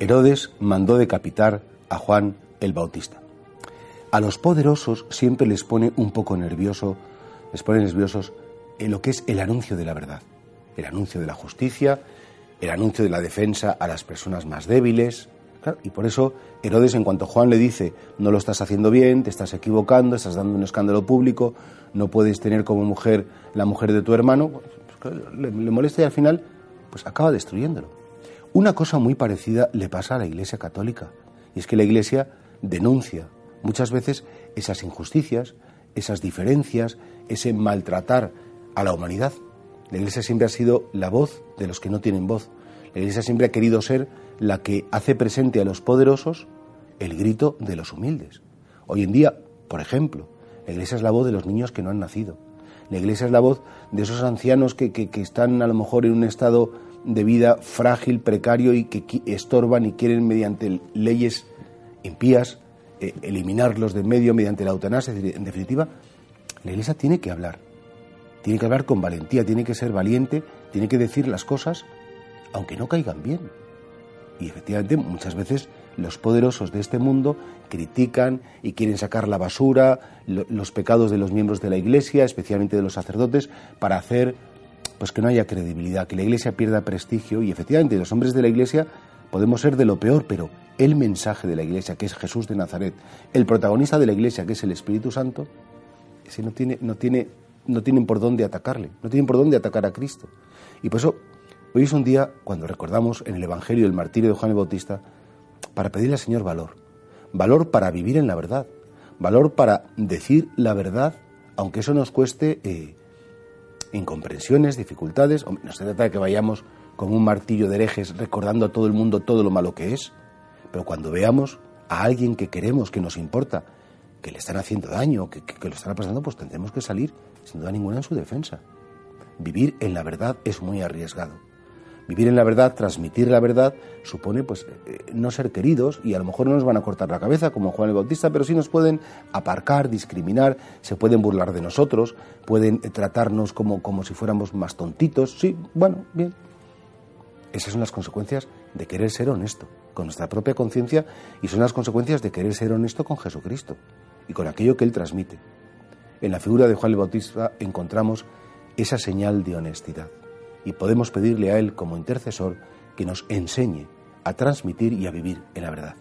Herodes mandó decapitar a Juan el Bautista. A los poderosos siempre les pone un poco nervioso, les pone nerviosos en lo que es el anuncio de la verdad, el anuncio de la justicia, el anuncio de la defensa a las personas más débiles. y por eso Herodes, en cuanto Juan le dice, no lo estás haciendo bien, te estás equivocando, estás dando un escándalo público, no puedes tener como mujer la mujer de tu hermano, pues, le, le molesta y al final pues acaba destruyéndolo. Una cosa muy parecida le pasa a la Iglesia Católica, y es que la Iglesia denuncia muchas veces esas injusticias, esas diferencias, ese maltratar a la humanidad. La Iglesia siempre ha sido la voz de los que no tienen voz. La Iglesia siempre ha querido ser la que hace presente a los poderosos el grito de los humildes. Hoy en día, por ejemplo, la Iglesia es la voz de los niños que no han nacido. La Iglesia es la voz de esos ancianos que, están a lo mejor en un estado de vida frágil, precario y que estorban y quieren mediante leyes impías eh, eliminarlos de medio mediante la eutanasia. En definitiva, la Iglesia tiene que hablar, tiene que hablar con valentía, tiene que ser valiente, tiene que decir las cosas aunque no caigan bien. Y efectivamente muchas veces los poderosos de este mundo critican y quieren sacar la basura, los pecados de los miembros de la Iglesia, especialmente de los sacerdotes, para hacer pues que no haya credibilidad, que la Iglesia pierda prestigio y efectivamente los hombres de la Iglesia podemos ser de lo peor, pero el mensaje de la Iglesia, que es Jesús de Nazaret, el protagonista de la Iglesia, que es el Espíritu Santo, ese no tiene, no tiene, no tienen por dónde atacarle, no tienen por dónde atacar a Cristo. Y por eso hoy es un día cuando recordamos en el Evangelio el martirio de Juan el Bautista para pedirle al Señor valor, valor para vivir en la verdad, valor para decir la verdad, aunque eso nos cueste eh, incomprensiones, dificultades. No se trata de que vayamos con un martillo de herejes recordando a todo el mundo todo lo malo que es, pero cuando veamos a alguien que queremos, que nos importa, que le están haciendo daño, que, que, lo están pasando, pues tendremos que salir sin duda ninguna en su defensa. Vivir en la verdad es muy arriesgado. Vivir en la verdad, transmitir la verdad, supone pues eh, no ser queridos y a lo mejor no nos van a cortar la cabeza como Juan el Bautista, pero sí nos pueden aparcar, discriminar, se pueden burlar de nosotros, pueden tratarnos como, como si fuéramos más tontitos. Sí, bueno, bien. Esas son las consecuencias de querer ser honesto con nuestra propia conciencia y son las consecuencias de querer ser honesto con Jesucristo y con aquello que Él transmite. En la figura de Juan el Bautista encontramos esa señal de honestidad y podemos pedirle a Él como intercesor que nos enseñe a transmitir y a vivir en la verdad.